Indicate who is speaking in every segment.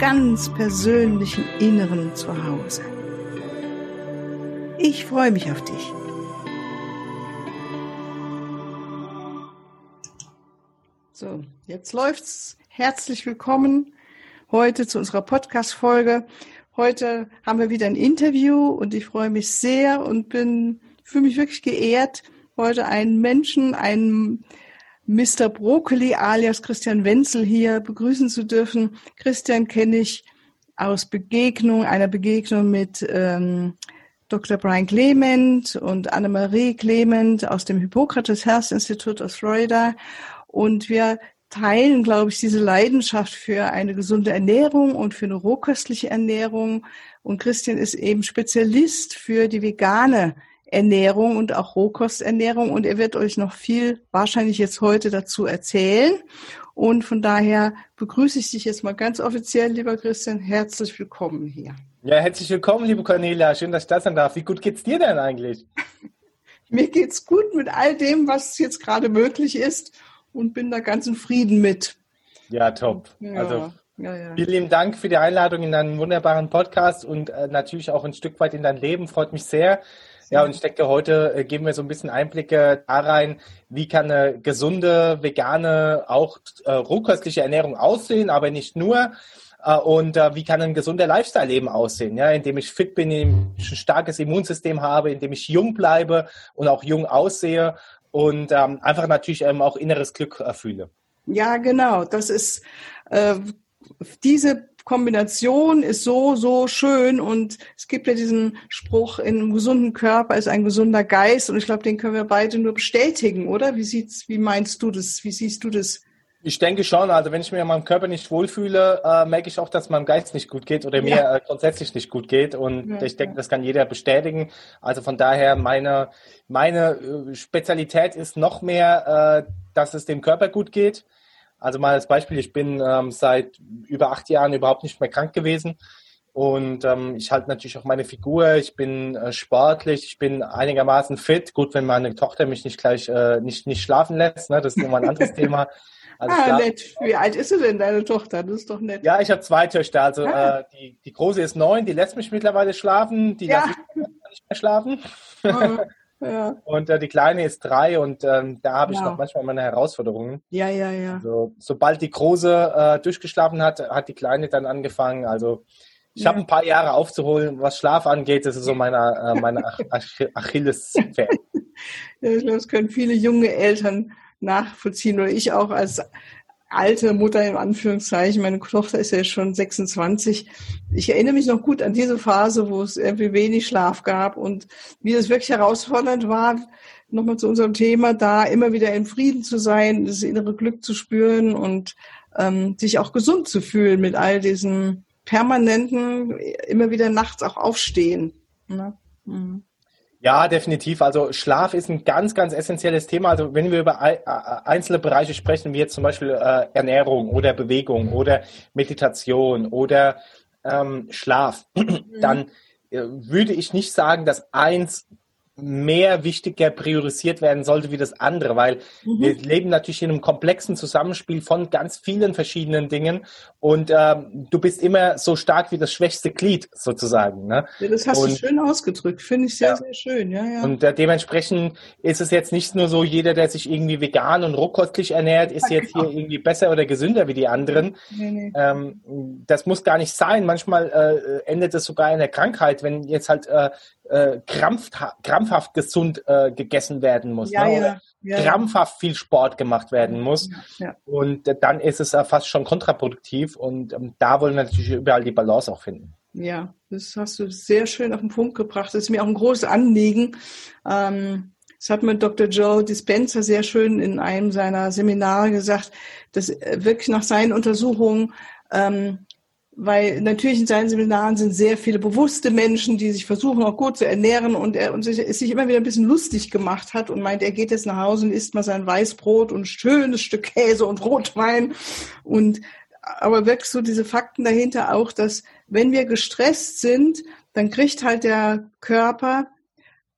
Speaker 1: ganz persönlichen Inneren Zuhause. Ich freue mich auf dich. So, jetzt läuft's. Herzlich willkommen heute zu unserer Podcast-Folge. Heute haben wir wieder ein Interview und ich freue mich sehr und bin, fühle mich wirklich geehrt, heute einen Menschen, einen Mr. Brokkoli alias Christian Wenzel hier begrüßen zu dürfen. Christian kenne ich aus Begegnung, einer Begegnung mit ähm, Dr. Brian Clement und Annemarie Clement aus dem Hippokrates Health Institute aus Florida. Und wir teilen, glaube ich, diese Leidenschaft für eine gesunde Ernährung und für eine rohköstliche Ernährung. Und Christian ist eben Spezialist für die vegane Ernährung und auch Rohkosternährung. Und er wird euch noch viel wahrscheinlich jetzt heute dazu erzählen. Und von daher begrüße ich dich jetzt mal ganz offiziell, lieber Christian. Herzlich willkommen hier.
Speaker 2: Ja, herzlich willkommen, liebe Cornelia. Schön, dass ich da sein darf. Wie gut geht's dir denn eigentlich?
Speaker 1: Mir geht's gut mit all dem, was jetzt gerade möglich ist und bin da ganz in Frieden mit.
Speaker 2: Ja, top. Ja, also ja, ja. vielen lieben Dank für die Einladung in deinen wunderbaren Podcast und äh, natürlich auch ein Stück weit in dein Leben. Freut mich sehr. Ja, und ich denke, heute äh, geben wir so ein bisschen Einblicke da rein, wie kann eine gesunde, vegane, auch äh, rohköstliche Ernährung aussehen, aber nicht nur. Äh, und äh, wie kann ein gesunder Lifestyle eben aussehen, ja, indem ich fit bin, indem ich ein starkes Immunsystem habe, indem ich jung bleibe und auch jung aussehe und ähm, einfach natürlich ähm, auch inneres Glück erfühle.
Speaker 1: Ja, genau. Das ist äh, diese Kombination ist so, so schön und es gibt ja diesen Spruch, in einem gesunden Körper ist ein gesunder Geist und ich glaube, den können wir beide nur bestätigen, oder? Wie sieht's, wie meinst du das? Wie siehst du das?
Speaker 2: Ich denke schon. Also wenn ich mir in meinem Körper nicht wohlfühle, äh, merke ich auch, dass meinem Geist nicht gut geht oder mir ja. äh, grundsätzlich nicht gut geht. Und ja, ich denke, ja. das kann jeder bestätigen. Also von daher meine meine äh, Spezialität ist noch mehr, äh, dass es dem Körper gut geht. Also mal als Beispiel: Ich bin ähm, seit über acht Jahren überhaupt nicht mehr krank gewesen. Und ähm, ich halte natürlich auch meine Figur, ich bin äh, sportlich, ich bin einigermaßen fit. Gut, wenn meine Tochter mich nicht gleich äh, nicht, nicht schlafen lässt, ne? das ist immer ein anderes Thema.
Speaker 1: Also ah, nett. Wie alt ist denn, deine Tochter? Das ist doch nett.
Speaker 2: Ja, ich habe zwei Töchter. Also ah. äh, die, die große ist neun, die lässt mich mittlerweile schlafen, die ja. lässt mich nicht mehr schlafen. Ah, ja. Und äh, die kleine ist drei und ähm, da habe ich ja. noch manchmal meine Herausforderungen.
Speaker 1: Ja, ja, ja.
Speaker 2: Also, sobald die große äh, durchgeschlafen hat, hat die kleine dann angefangen. Also ich ja. habe ein paar Jahre aufzuholen, was Schlaf angeht. Das ist so meine, äh, meine Ach Ach Achilles-Fan.
Speaker 1: ja, das können viele junge Eltern nachvollziehen oder ich auch als alte Mutter im Anführungszeichen. Meine Tochter ist ja schon 26. Ich erinnere mich noch gut an diese Phase, wo es irgendwie wenig Schlaf gab und wie das wirklich herausfordernd war, nochmal zu unserem Thema, da immer wieder in Frieden zu sein, das innere Glück zu spüren und ähm, sich auch gesund zu fühlen mit all diesen permanenten, immer wieder nachts auch aufstehen. Ne? Mhm.
Speaker 2: Ja, definitiv. Also Schlaf ist ein ganz, ganz essentielles Thema. Also wenn wir über einzelne Bereiche sprechen, wie jetzt zum Beispiel äh, Ernährung oder Bewegung oder Meditation oder ähm, Schlaf, dann äh, würde ich nicht sagen, dass eins mehr wichtiger priorisiert werden sollte wie das andere, weil mhm. wir leben natürlich in einem komplexen Zusammenspiel von ganz vielen verschiedenen Dingen und ähm, du bist immer so stark wie das schwächste Glied sozusagen. Ne?
Speaker 1: Ja, das hast und, du schön ausgedrückt, finde ich sehr, ja. sehr schön. Ja, ja.
Speaker 2: Und äh, dementsprechend ist es jetzt nicht nur so, jeder, der sich irgendwie vegan und rohkostlich ernährt, ist jetzt genau. hier irgendwie besser oder gesünder wie die anderen. Nee, nee. Ähm, das muss gar nicht sein. Manchmal äh, endet es sogar in der Krankheit, wenn jetzt halt äh, äh, krampfhaft, gesund äh, gegessen werden muss. Ja, ne? ja, ja, krampfhaft viel Sport gemacht werden muss. Und äh, dann ist es fast schon kontraproduktiv. Und ähm, da wollen wir natürlich überall die Balance auch finden.
Speaker 1: Ja, das hast du sehr schön auf den Punkt gebracht. Das ist mir auch ein großes Anliegen. Ähm, das hat mir Dr. Joe Dispenza sehr schön in einem seiner Seminare gesagt, dass äh, wirklich nach seinen Untersuchungen ähm, weil natürlich in seinen Seminaren sind sehr viele bewusste Menschen, die sich versuchen, auch gut zu ernähren und er und sich, sich immer wieder ein bisschen lustig gemacht hat und meint, er geht jetzt nach Hause und isst mal sein Weißbrot und ein schönes Stück Käse und Rotwein. Und aber wirklich so diese Fakten dahinter auch, dass wenn wir gestresst sind, dann kriegt halt der Körper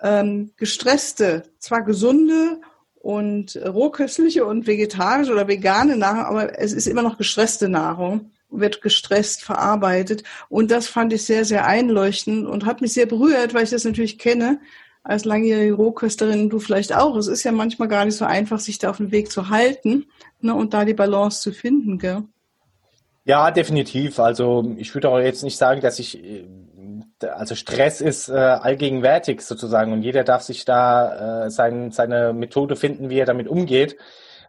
Speaker 1: ähm, gestresste, zwar gesunde und rohköstliche und vegetarische oder vegane Nahrung, aber es ist immer noch gestresste Nahrung, wird gestresst verarbeitet. Und das fand ich sehr, sehr einleuchtend und hat mich sehr berührt, weil ich das natürlich kenne als langjährige Rohkösterin, du vielleicht auch. Es ist ja manchmal gar nicht so einfach, sich da auf den Weg zu halten ne, und da die Balance zu finden. Gell?
Speaker 2: Ja, definitiv. Also ich würde auch jetzt nicht sagen, dass ich äh, also Stress ist äh, allgegenwärtig sozusagen und jeder darf sich da äh, sein, seine Methode finden, wie er damit umgeht.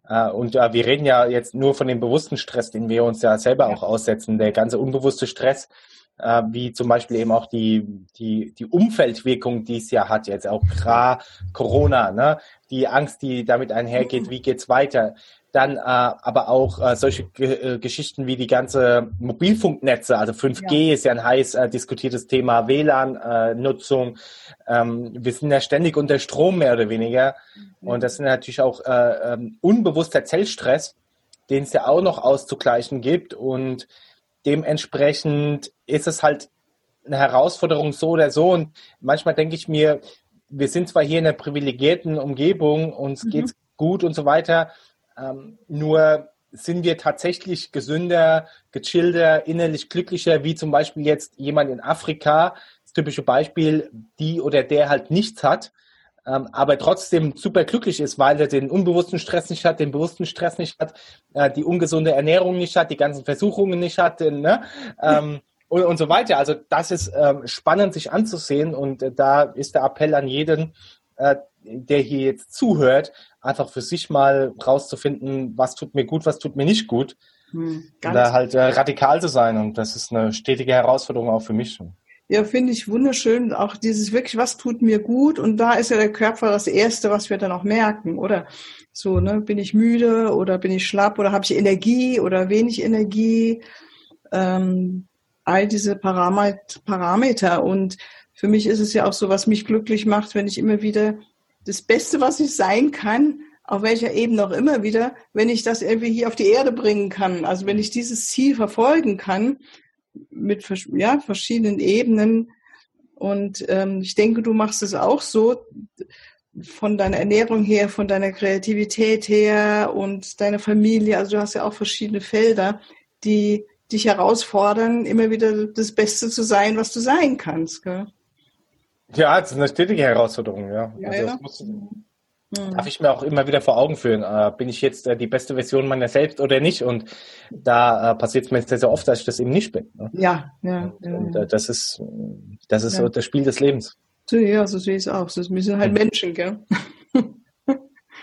Speaker 2: Äh, und äh, wir reden ja jetzt nur von dem bewussten Stress, den wir uns ja selber auch aussetzen. Der ganze unbewusste Stress, äh, wie zum Beispiel eben auch die, die, die Umfeldwirkung, die es ja hat, jetzt auch gerade Corona, ne? die Angst, die damit einhergeht, wie geht's weiter dann äh, aber auch äh, solche G äh, Geschichten wie die ganze Mobilfunknetze, also 5G ja. ist ja ein heiß äh, diskutiertes Thema, WLAN-Nutzung. Äh, ähm, wir sind ja ständig unter Strom mehr oder weniger. Mhm. Und das ist natürlich auch äh, ähm, unbewusster Zellstress, den es ja auch noch auszugleichen gibt. Und dementsprechend ist es halt eine Herausforderung so oder so. Und manchmal denke ich mir, wir sind zwar hier in einer privilegierten Umgebung, uns mhm. geht's gut und so weiter, ähm, nur sind wir tatsächlich gesünder, gechillter, innerlich glücklicher, wie zum Beispiel jetzt jemand in Afrika, das typische Beispiel, die oder der halt nichts hat, ähm, aber trotzdem super glücklich ist, weil er den unbewussten Stress nicht hat, den bewussten Stress nicht hat, äh, die ungesunde Ernährung nicht hat, die ganzen Versuchungen nicht hat, ne? Ähm, und, und so weiter. Also das ist ähm, spannend, sich anzusehen und äh, da ist der Appell an jeden, äh, der hier jetzt zuhört, einfach für sich mal rauszufinden, was tut mir gut, was tut mir nicht gut. Hm, da halt äh, radikal zu sein und das ist eine stetige Herausforderung auch für mich.
Speaker 1: Ja, finde ich wunderschön. Auch dieses wirklich, was tut mir gut? Und da ist ja der Körper das Erste, was wir dann auch merken, oder? So, ne, bin ich müde oder bin ich schlapp oder habe ich Energie oder wenig Energie? Ähm, all diese Parameter. Und für mich ist es ja auch so, was mich glücklich macht, wenn ich immer wieder das Beste, was ich sein kann, auf welcher Ebene auch immer wieder, wenn ich das irgendwie hier auf die Erde bringen kann. Also wenn ich dieses Ziel verfolgen kann mit ja, verschiedenen Ebenen. Und ähm, ich denke, du machst es auch so von deiner Ernährung her, von deiner Kreativität her und deiner Familie. Also du hast ja auch verschiedene Felder, die dich herausfordern, immer wieder das Beste zu sein, was du sein kannst. Gell?
Speaker 2: Ja, das ist eine stetige Herausforderung, ja. ja, also ja. Muss, mhm. Darf ich mir auch immer wieder vor Augen führen. Äh, bin ich jetzt äh, die beste Version meiner selbst oder nicht? Und da äh, passiert es mir sehr, sehr oft, dass ich das eben nicht bin.
Speaker 1: Ne? Ja, ja.
Speaker 2: Und, ja, und äh, das ist, das ist so das Spiel des Lebens.
Speaker 1: So, ja, so sehe ich es auch. Wir sind halt Menschen, gell?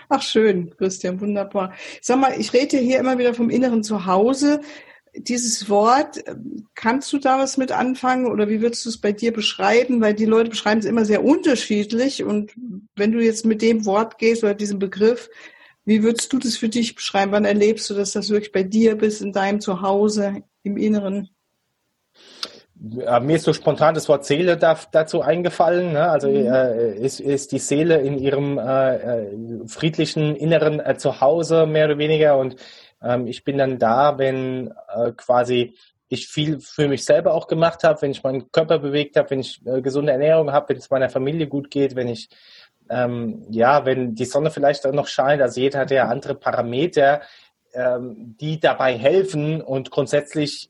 Speaker 1: Ach schön, Christian, wunderbar. Sag mal, ich rede hier immer wieder vom inneren Zuhause dieses Wort, kannst du da was mit anfangen oder wie würdest du es bei dir beschreiben? Weil die Leute beschreiben es immer sehr unterschiedlich und wenn du jetzt mit dem Wort gehst oder diesem Begriff, wie würdest du das für dich beschreiben? Wann erlebst du, dass das wirklich bei dir bist, in deinem Zuhause, im Inneren?
Speaker 2: Ja, mir ist so spontan das Wort Seele da, dazu eingefallen. Ne? Also mhm. äh, ist, ist die Seele in ihrem äh, äh friedlichen inneren äh, Zuhause mehr oder weniger und ähm, ich bin dann da, wenn äh, quasi ich viel für mich selber auch gemacht habe, wenn ich meinen Körper bewegt habe, wenn ich äh, gesunde Ernährung habe, wenn es meiner Familie gut geht, wenn ich ähm, ja, wenn die Sonne vielleicht auch noch scheint, also jeder hat ja andere Parameter, ähm, die dabei helfen und grundsätzlich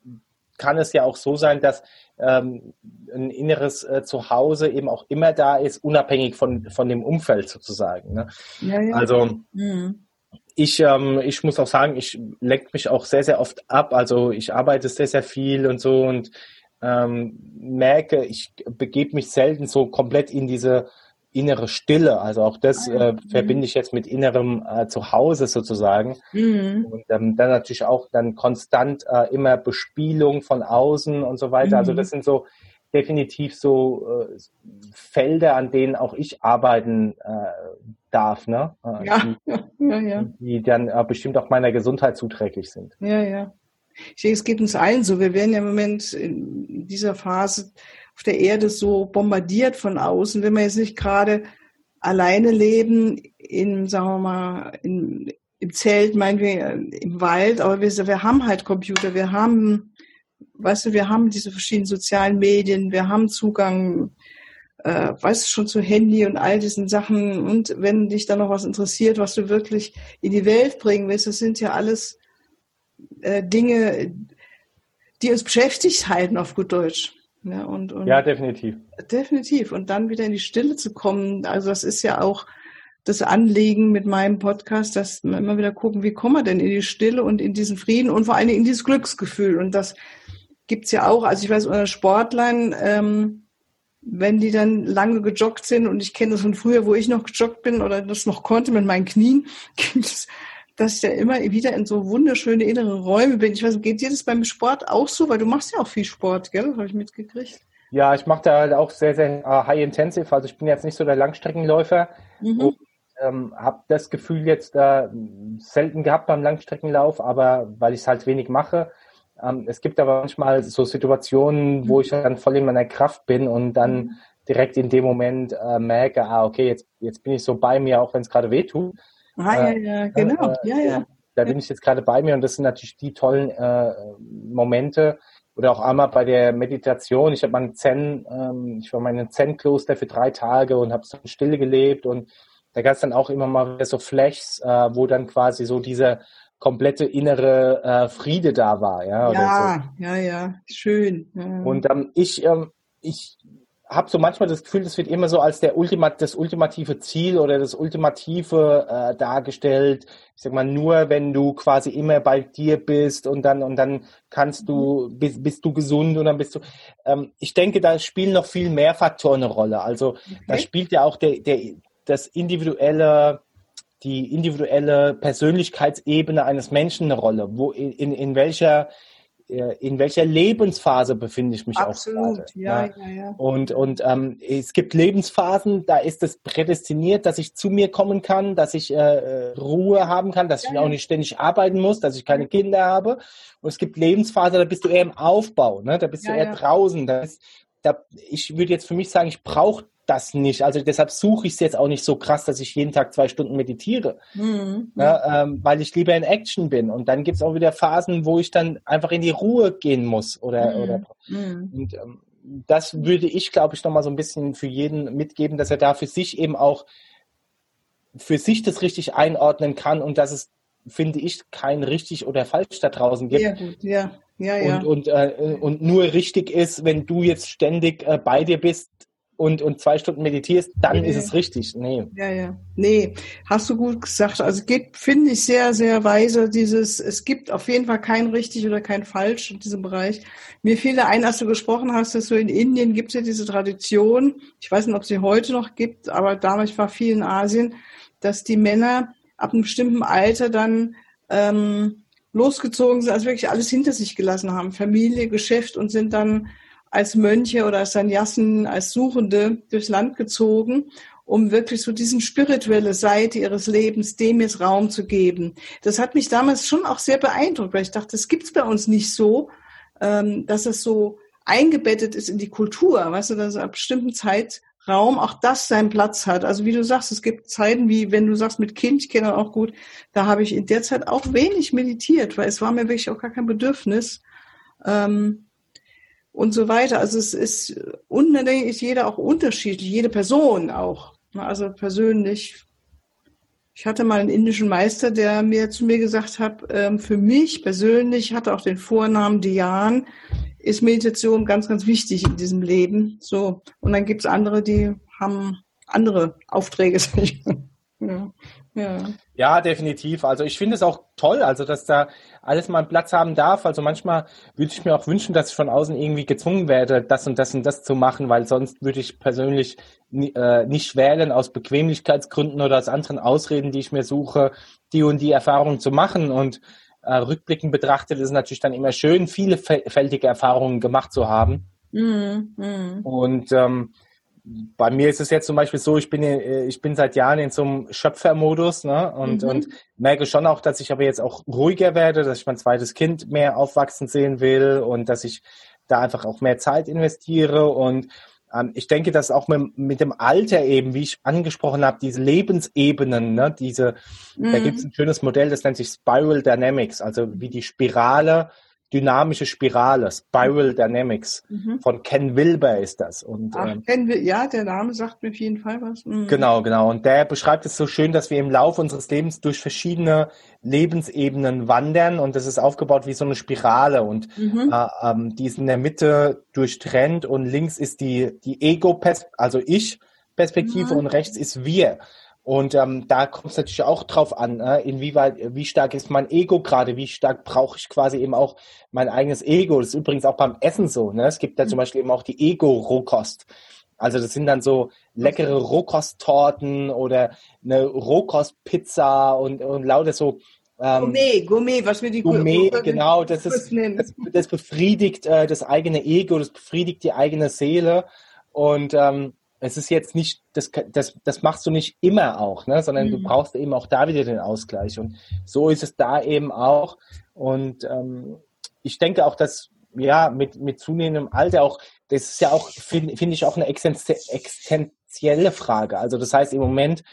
Speaker 2: kann es ja auch so sein, dass ähm, ein inneres äh, Zuhause eben auch immer da ist, unabhängig von, von dem Umfeld sozusagen. Ne? Ja, ja. Also mhm ich, ähm, ich muss auch sagen, ich lenke mich auch sehr, sehr oft ab. Also ich arbeite sehr, sehr viel und so und ähm, merke, ich begebe mich selten so komplett in diese innere Stille. Also auch das ah, äh, mhm. verbinde ich jetzt mit innerem äh, Zuhause sozusagen. Mhm. Und ähm, dann natürlich auch dann konstant äh, immer Bespielung von außen und so weiter. Also mhm. Also das sind so definitiv so äh, Felder, an denen auch ich arbeiten äh, darf, ne? Äh,
Speaker 1: ja.
Speaker 2: Die, ja, ja. die dann äh, bestimmt auch meiner Gesundheit zuträglich sind.
Speaker 1: Ja, ja. Ich denke, es geht uns allen so. Wir werden ja im Moment in dieser Phase auf der Erde so bombardiert von außen. Wenn wir jetzt nicht gerade alleine leben, in, sagen wir mal, in, im Zelt, meinen wir, im Wald, aber wir, wir haben halt Computer, wir haben, weißt du, wir haben diese verschiedenen sozialen Medien, wir haben Zugang, äh, weißt du, schon zu Handy und all diesen Sachen. Und wenn dich dann noch was interessiert, was du wirklich in die Welt bringen willst, das sind ja alles äh, Dinge, die uns beschäftigt halten auf gut Deutsch.
Speaker 2: Ja, und, und ja, definitiv.
Speaker 1: Definitiv. Und dann wieder in die Stille zu kommen. Also das ist ja auch das Anliegen mit meinem Podcast, dass wir immer wieder gucken, wie kommen wir denn in die Stille und in diesen Frieden und vor Dingen in dieses Glücksgefühl. Und das gibt's ja auch. Also ich weiß, unter Sportlern, ähm, wenn die dann lange gejoggt sind, und ich kenne das von früher, wo ich noch gejoggt bin oder das noch konnte mit meinen Knien, gibt es dass ich ja immer wieder in so wunderschöne innere Räume bin. Ich weiß, geht dir das beim Sport auch so? Weil du machst ja auch viel Sport, gell? Habe ich mitgekriegt.
Speaker 2: Ja, ich mache da halt auch sehr, sehr uh, high intensive. Also ich bin jetzt nicht so der Langstreckenläufer mhm. und ähm, habe das Gefühl jetzt äh, selten gehabt beim Langstreckenlauf, aber weil ich es halt wenig mache. Ähm, es gibt aber manchmal so Situationen, wo ich dann voll in meiner Kraft bin und dann mhm. direkt in dem Moment äh, merke, ah, okay, jetzt, jetzt bin ich so bei mir, auch wenn es gerade weh tut.
Speaker 1: Ah, ja, äh, ja, genau. Äh, ja, ja.
Speaker 2: Da bin ich jetzt gerade bei mir und das sind natürlich die tollen äh, Momente. Oder auch einmal bei der Meditation. Ich habe mal Zen, ähm, ich war einem Zen-Kloster für drei Tage und habe so in Stille gelebt und da gab es dann auch immer mal so Flashs, äh, wo dann quasi so dieser komplette innere äh, Friede da war. Ja,
Speaker 1: ja, so. ja, ja, schön. Ja.
Speaker 2: Und ähm, ich, ähm, ich habe so manchmal das Gefühl, das wird immer so als der Ultimat, das ultimative Ziel oder das ultimative äh, dargestellt. Ich sag mal, nur wenn du quasi immer bei dir bist und dann und dann kannst du mhm. bist, bist du gesund und dann bist du. Ähm, ich denke, da spielen noch viel mehr Faktoren eine Rolle. Also okay. da spielt ja auch der, der das individuelle die individuelle Persönlichkeitsebene eines Menschen eine Rolle. Wo in, in welcher äh, in welcher Lebensphase befinde ich mich
Speaker 1: Absolut, auch gerade. Ja,
Speaker 2: ja, ja. Und, und ähm, es gibt Lebensphasen, da ist es prädestiniert, dass ich zu mir kommen kann, dass ich äh, Ruhe haben kann, dass ja, ich auch nicht ständig arbeiten muss, dass ich keine Kinder habe. Und es gibt Lebensphasen, da bist du eher im Aufbau, ne? da bist du eher draußen. Da ist, da, ich würde jetzt für mich sagen, ich brauche das nicht. Also deshalb suche ich es jetzt auch nicht so krass, dass ich jeden Tag zwei Stunden meditiere, mhm. ja, ähm, weil ich lieber in Action bin. Und dann gibt es auch wieder Phasen, wo ich dann einfach in die Ruhe gehen muss. Oder, mhm. oder mhm. und ähm, das würde ich, glaube ich, nochmal so ein bisschen für jeden mitgeben, dass er da für sich eben auch für sich das richtig einordnen kann und dass es, finde ich, kein richtig oder falsch da draußen gibt.
Speaker 1: Ja, gut, ja. Ja, ja.
Speaker 2: Und, und, äh, und nur richtig ist, wenn du jetzt ständig äh, bei dir bist, und, und zwei Stunden meditierst, dann nee. ist es richtig. Nee.
Speaker 1: Ja, ja. Nee, hast du gut gesagt. Also geht, finde ich sehr, sehr weise, dieses, es gibt auf jeden Fall kein richtig oder kein falsch in diesem Bereich. Mir fiel da ein, als du gesprochen hast, dass so in Indien gibt es ja diese Tradition, ich weiß nicht, ob sie heute noch gibt, aber damals war viel in Asien, dass die Männer ab einem bestimmten Alter dann ähm, losgezogen sind, also wirklich alles hinter sich gelassen haben, Familie, Geschäft und sind dann als Mönche oder als Sanyassen, als Suchende durchs Land gezogen, um wirklich so diesen spirituelle Seite ihres Lebens dem jetzt Raum zu geben. Das hat mich damals schon auch sehr beeindruckt, weil ich dachte, das gibt's bei uns nicht so, ähm, dass es so eingebettet ist in die Kultur, weißt du, dass ab bestimmten Zeitraum auch das seinen Platz hat. Also wie du sagst, es gibt Zeiten, wie wenn du sagst mit Kind, ich kenne auch gut, da habe ich in der Zeit auch wenig meditiert, weil es war mir wirklich auch gar kein Bedürfnis. Ähm, und so weiter. Also es ist, und dann denke jeder auch unterschiedlich, jede Person auch. Also persönlich. Ich hatte mal einen indischen Meister, der mir zu mir gesagt hat, ähm, für mich persönlich hatte auch den Vornamen Dian, ist Meditation ganz, ganz wichtig in diesem Leben. So. Und dann gibt es andere, die haben andere Aufträge.
Speaker 2: ja. Ja. ja, definitiv. Also ich finde es auch toll, also dass da alles mal einen Platz haben darf. Also manchmal würde ich mir auch wünschen, dass ich von außen irgendwie gezwungen werde, das und das und das zu machen, weil sonst würde ich persönlich äh, nicht wählen aus Bequemlichkeitsgründen oder aus anderen Ausreden, die ich mir suche, die und die Erfahrungen zu machen. Und äh, rückblickend betrachtet ist es natürlich dann immer schön, vielfältige Erfahrungen gemacht zu haben. Mhm. Mhm. Und ähm, bei mir ist es jetzt zum Beispiel so, ich bin, äh, ich bin seit Jahren in so einem Schöpfermodus ne? und, mhm. und merke schon auch, dass ich aber jetzt auch ruhiger werde, dass ich mein zweites Kind mehr aufwachsen sehen will und dass ich da einfach auch mehr Zeit investiere und ähm, ich denke, dass auch mit, mit, dem Alter eben, wie ich angesprochen habe, diese Lebensebenen, ne, diese, mhm. da gibt es ein schönes Modell, das nennt sich Spiral Dynamics, also wie die Spirale dynamische Spirale, Spiral Dynamics. Mhm. Von Ken Wilber ist das. Und,
Speaker 1: Ach, ähm, Ken Wil ja, der Name sagt mir auf jeden Fall was.
Speaker 2: Mhm. Genau, genau. Und der beschreibt es so schön, dass wir im Laufe unseres Lebens durch verschiedene Lebensebenen wandern und das ist aufgebaut wie so eine Spirale und mhm. äh, ähm, die ist in der Mitte durchtrennt und links ist die, die Ego-Perspektive, also ich, Perspektive mhm. und rechts ist wir. Und ähm, da kommt es natürlich auch drauf an, äh, inwieweit, wie stark ist mein Ego gerade, wie stark brauche ich quasi eben auch mein eigenes Ego. Das ist übrigens auch beim Essen so. Ne? Es gibt da zum mhm. Beispiel eben auch die Ego-Rohkost. Also das sind dann so leckere Rohkosttorten oder eine Rohkostpizza und, und lauter so
Speaker 1: ähm, Gourmet, Gourmet, was wir die
Speaker 2: Gourmet, Gourmet genau, das ist, das, das befriedigt äh, das eigene Ego, das befriedigt die eigene Seele und ähm, es ist jetzt nicht, das, das, das machst du nicht immer auch, ne? sondern mhm. du brauchst eben auch da wieder den Ausgleich. Und so ist es da eben auch. Und ähm, ich denke auch, dass ja mit, mit zunehmendem Alter auch, das ist ja auch, finde find ich auch eine existenzielle Frage. Also das heißt, im Moment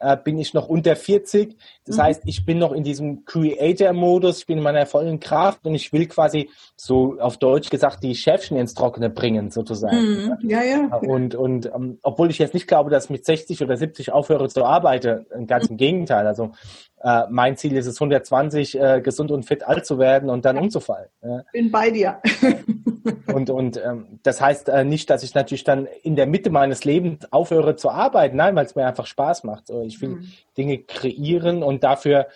Speaker 2: äh, bin ich noch unter 40. Das mhm. heißt, ich bin noch in diesem Creator-Modus, ich bin in meiner vollen Kraft und ich will quasi so auf Deutsch gesagt die Chefchen ins Trockene bringen, sozusagen.
Speaker 1: Mhm. Ja, ja.
Speaker 2: Und, und ähm, obwohl ich jetzt nicht glaube, dass ich mit 60 oder 70 aufhöre zu arbeiten, ganz im Gegenteil. Also äh, mein Ziel ist es, 120 äh, gesund und fit alt zu werden und dann umzufallen.
Speaker 1: Ja. Bin bei dir.
Speaker 2: und und ähm, das heißt äh, nicht, dass ich natürlich dann in der Mitte meines Lebens aufhöre zu arbeiten. Nein, weil es mir einfach Spaß macht. So, ich will mhm. Dinge kreieren und dafür,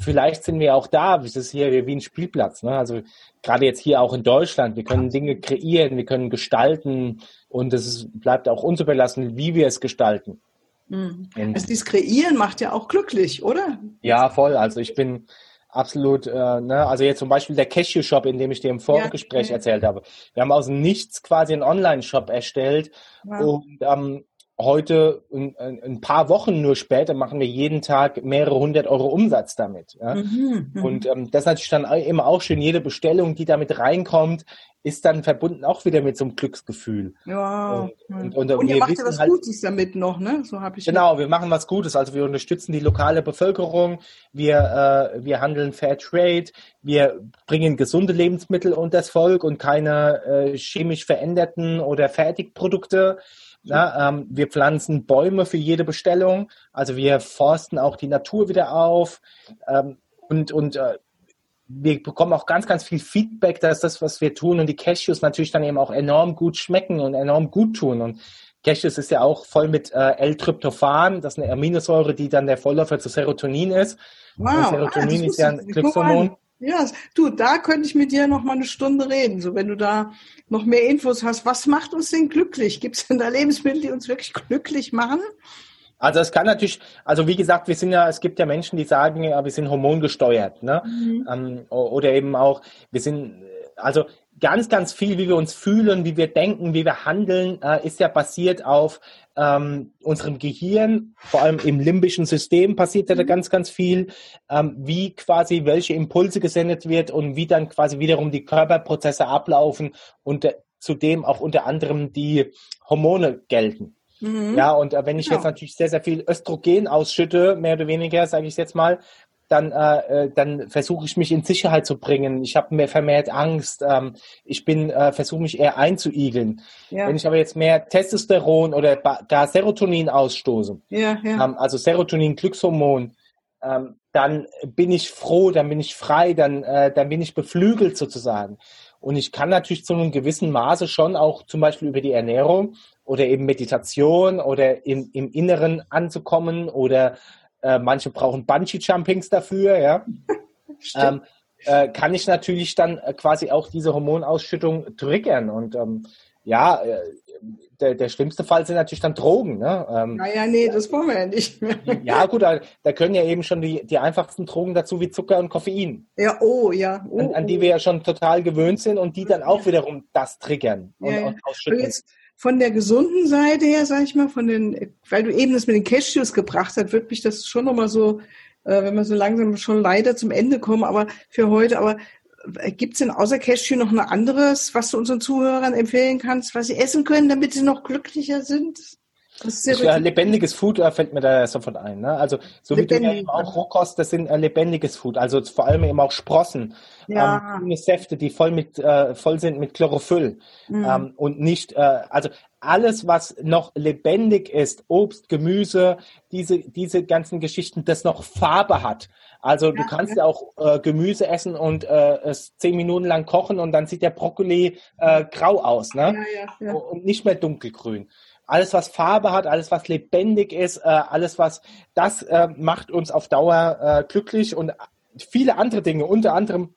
Speaker 2: vielleicht sind wir auch da. Es ist hier wie ein Spielplatz. Ne? Also gerade jetzt hier auch in Deutschland. Wir können Dinge kreieren, wir können gestalten und es bleibt auch uns überlassen, wie wir es gestalten.
Speaker 1: Mhm. Also dieses Kreieren macht ja auch glücklich, oder?
Speaker 2: Ja, voll. Also ich bin absolut, äh, ne, also jetzt zum Beispiel der Cashew-Shop, in dem ich dir im Vorgespräch ja, erzählt habe. Wir haben aus nichts quasi einen Online-Shop erstellt wow. und ähm, heute, ein, ein, paar Wochen nur später, machen wir jeden Tag mehrere hundert Euro Umsatz damit. Ja? Mhm, mhm. und ähm, das ist natürlich dann immer auch schön, jede Bestellung, die damit reinkommt, ist dann verbunden auch wieder mit so einem Glücksgefühl.
Speaker 1: Ja. Und, und, und, und ihr macht ja was halt, Gutes damit noch, ne? So habe ich.
Speaker 2: Genau, wir machen was Gutes. Also wir unterstützen die lokale Bevölkerung, wir, äh, wir handeln Fair Trade, wir bringen gesunde Lebensmittel unter das Volk und keine äh, chemisch veränderten oder Fertigprodukte. Ja, ähm, wir pflanzen Bäume für jede Bestellung. Also wir forsten auch die Natur wieder auf. Ähm, und und äh, wir bekommen auch ganz, ganz viel Feedback, dass das, was wir tun und die Cashews natürlich dann eben auch enorm gut schmecken und enorm gut tun. Und Cashews ist ja auch voll mit äh, L-Tryptophan, das ist eine Aminosäure, die dann der Vorläufer zu Serotonin ist. Wow. Serotonin ah, ist ja ein Glückshormon.
Speaker 1: Ja, du, da könnte ich mit dir noch mal eine Stunde reden. So, wenn du da noch mehr Infos hast, was macht uns denn glücklich? Gibt es denn da Lebensmittel, die uns wirklich glücklich machen?
Speaker 2: Also es kann natürlich, also wie gesagt, wir sind ja, es gibt ja Menschen, die sagen, ja, wir sind hormongesteuert, ne? Mhm. Ähm, oder eben auch, wir sind, also ganz, ganz viel, wie wir uns fühlen, wie wir denken, wie wir handeln, äh, ist ja basiert auf ähm, unserem Gehirn, vor allem im limbischen System passiert ja da mhm. ganz, ganz viel, ähm, wie quasi welche Impulse gesendet wird und wie dann quasi wiederum die Körperprozesse ablaufen und äh, zudem auch unter anderem die Hormone gelten. Mhm. Ja, und äh, wenn ich genau. jetzt natürlich sehr, sehr viel Östrogen ausschütte, mehr oder weniger, sage ich jetzt mal, dann, äh, äh, dann versuche ich mich in Sicherheit zu bringen. Ich habe mehr vermehrt Angst. Ähm, ich bin äh, versuche mich eher einzuigeln. Ja. Wenn ich aber jetzt mehr Testosteron oder gar Serotonin ausstoße, ja, ja. Ähm, also Serotonin, Glückshormon, ähm, dann bin ich froh, dann bin ich frei, dann, äh, dann bin ich beflügelt sozusagen. Und ich kann natürlich zu einem gewissen Maße schon auch zum Beispiel über die Ernährung oder eben Meditation oder im, im Inneren anzukommen oder äh, manche brauchen Bungee-Jumpings dafür, ja. ähm, äh, kann ich natürlich dann äh, quasi auch diese Hormonausschüttung triggern und ähm, ja, äh, der, der schlimmste Fall sind natürlich dann Drogen. Ne?
Speaker 1: Ähm, naja, nee, das wollen wir ja nicht mehr.
Speaker 2: Ja, gut, da, da können ja eben schon die, die einfachsten Drogen dazu wie Zucker und Koffein.
Speaker 1: Ja, oh, ja. Oh,
Speaker 2: an, an, die wir ja schon total gewöhnt sind und die dann auch wiederum das triggern
Speaker 1: und, ja, ja. und ausschütten. Jetzt, von der gesunden Seite her, sag ich mal, von den, weil du eben das mit den Cashews gebracht hast, wird mich das schon nochmal so, äh, wenn wir so langsam schon leider zum Ende kommen, aber für heute, aber äh, gibt es denn außer Cashew noch ein anderes, was du unseren Zuhörern empfehlen kannst, was sie essen können, damit sie noch glücklicher sind?
Speaker 2: Das ist ja, lebendiges Food da fällt mir da sofort ein. Ne? Also so Lebendig. wie du ja eben auch Rohkost, das sind äh, lebendiges Food. Also vor allem eben auch Sprossen, ja. ähm, Säfte, die voll mit äh, voll sind mit Chlorophyll mhm. ähm, und nicht äh, also alles, was noch lebendig ist, Obst, Gemüse, diese diese ganzen Geschichten, das noch Farbe hat. Also du kannst ja auch äh, Gemüse essen und äh, es zehn Minuten lang kochen und dann sieht der Brokkoli äh, grau aus, ne? Ja, ja, ja. Und nicht mehr dunkelgrün alles, was Farbe hat, alles, was lebendig ist, äh, alles, was das äh, macht uns auf Dauer äh, glücklich und viele andere Dinge, unter anderem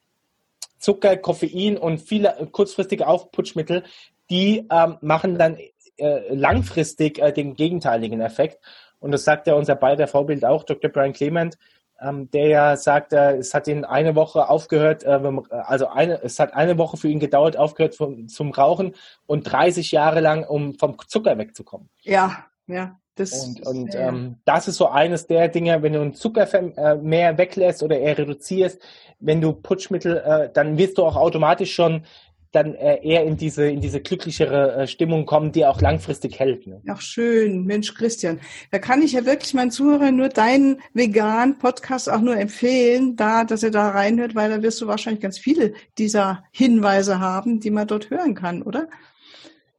Speaker 2: Zucker, Koffein und viele kurzfristige Aufputschmittel, die ähm, machen dann äh, langfristig äh, den gegenteiligen Effekt. Und das sagt ja unser beider Vorbild auch, Dr. Brian Clement, ähm, der ja sagt, äh, es hat ihn eine Woche aufgehört, äh, also eine, es hat eine Woche für ihn gedauert, aufgehört vom, zum Rauchen und 30 Jahre lang, um vom Zucker wegzukommen.
Speaker 1: Ja, ja.
Speaker 2: Das, und und ja. ähm, das ist so eines der Dinge, wenn du einen Zucker äh, mehr weglässt oder eher reduzierst, wenn du Putschmittel, äh, dann wirst du auch automatisch schon dann äh, eher in diese, in diese glücklichere äh, Stimmung kommen, die auch langfristig hält. Ne?
Speaker 1: Ach schön, Mensch Christian. Da kann ich ja wirklich meinen Zuhörern nur deinen veganen Podcast auch nur empfehlen, da, dass er da reinhört, weil da wirst du wahrscheinlich ganz viele dieser Hinweise haben, die man dort hören kann, oder?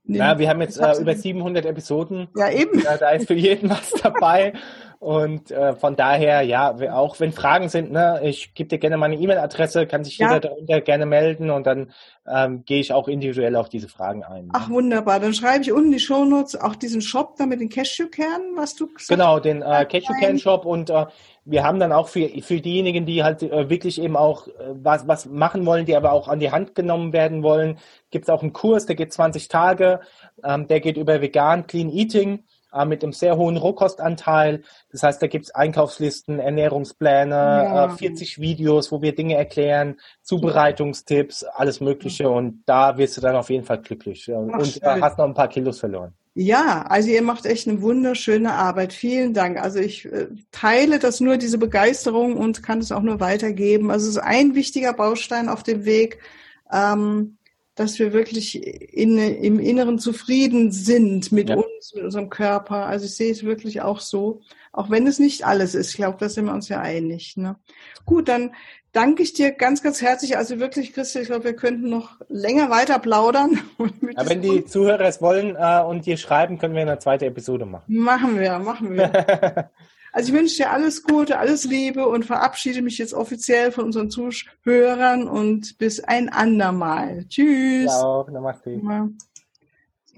Speaker 2: Ja, wir haben jetzt äh, über 700 Episoden.
Speaker 1: Ja, eben.
Speaker 2: Ja, da ist für jeden was dabei. Und äh, von daher, ja, auch wenn Fragen sind, ne, ich gebe dir gerne meine E-Mail-Adresse, kann sich jeder ja. darunter gerne melden und dann ähm, gehe ich auch individuell auf diese Fragen ein. Ne?
Speaker 1: Ach, wunderbar. Dann schreibe ich unten die Shownotes auch diesen Shop da mit den Cashewkernen, was du
Speaker 2: gesagt hast. Genau, den äh, Cashewkern-Shop und äh, wir haben dann auch für, für diejenigen, die halt äh, wirklich eben auch äh, was, was machen wollen, die aber auch an die Hand genommen werden wollen, gibt es auch einen Kurs, der geht 20 Tage, ähm, der geht über vegan, clean eating äh, mit einem sehr hohen Rohkostanteil. Das heißt, da gibt's Einkaufslisten, Ernährungspläne, ja. äh, 40 Videos, wo wir Dinge erklären, Zubereitungstipps, alles Mögliche. Und da wirst du dann auf jeden Fall glücklich. Ach, und äh, hast noch ein paar Kilos verloren.
Speaker 1: Ja, also ihr macht echt eine wunderschöne Arbeit. Vielen Dank. Also ich äh, teile das nur, diese Begeisterung und kann es auch nur weitergeben. Also es ist ein wichtiger Baustein auf dem Weg. Ähm, dass wir wirklich in, im Inneren zufrieden sind mit ja. Uns, mit unserem Körper. Also ich sehe es wirklich auch so, auch wenn es nicht alles ist. Ich glaube, da sind wir uns ja einig. Ne? Gut, dann danke ich dir ganz, ganz herzlich. Also wirklich, Christian, ich glaube, wir könnten noch länger weiter plaudern.
Speaker 2: Ja, wenn die Zuhörer es wollen äh, und dir schreiben, können wir eine zweite Episode machen.
Speaker 1: Machen wir, machen wir. Also ich wünsche dir alles Gute, alles Liebe und verabschiede mich jetzt offiziell von unseren Zuhörern und bis ein andermal. Tschüss. Ja, auch. Namaste.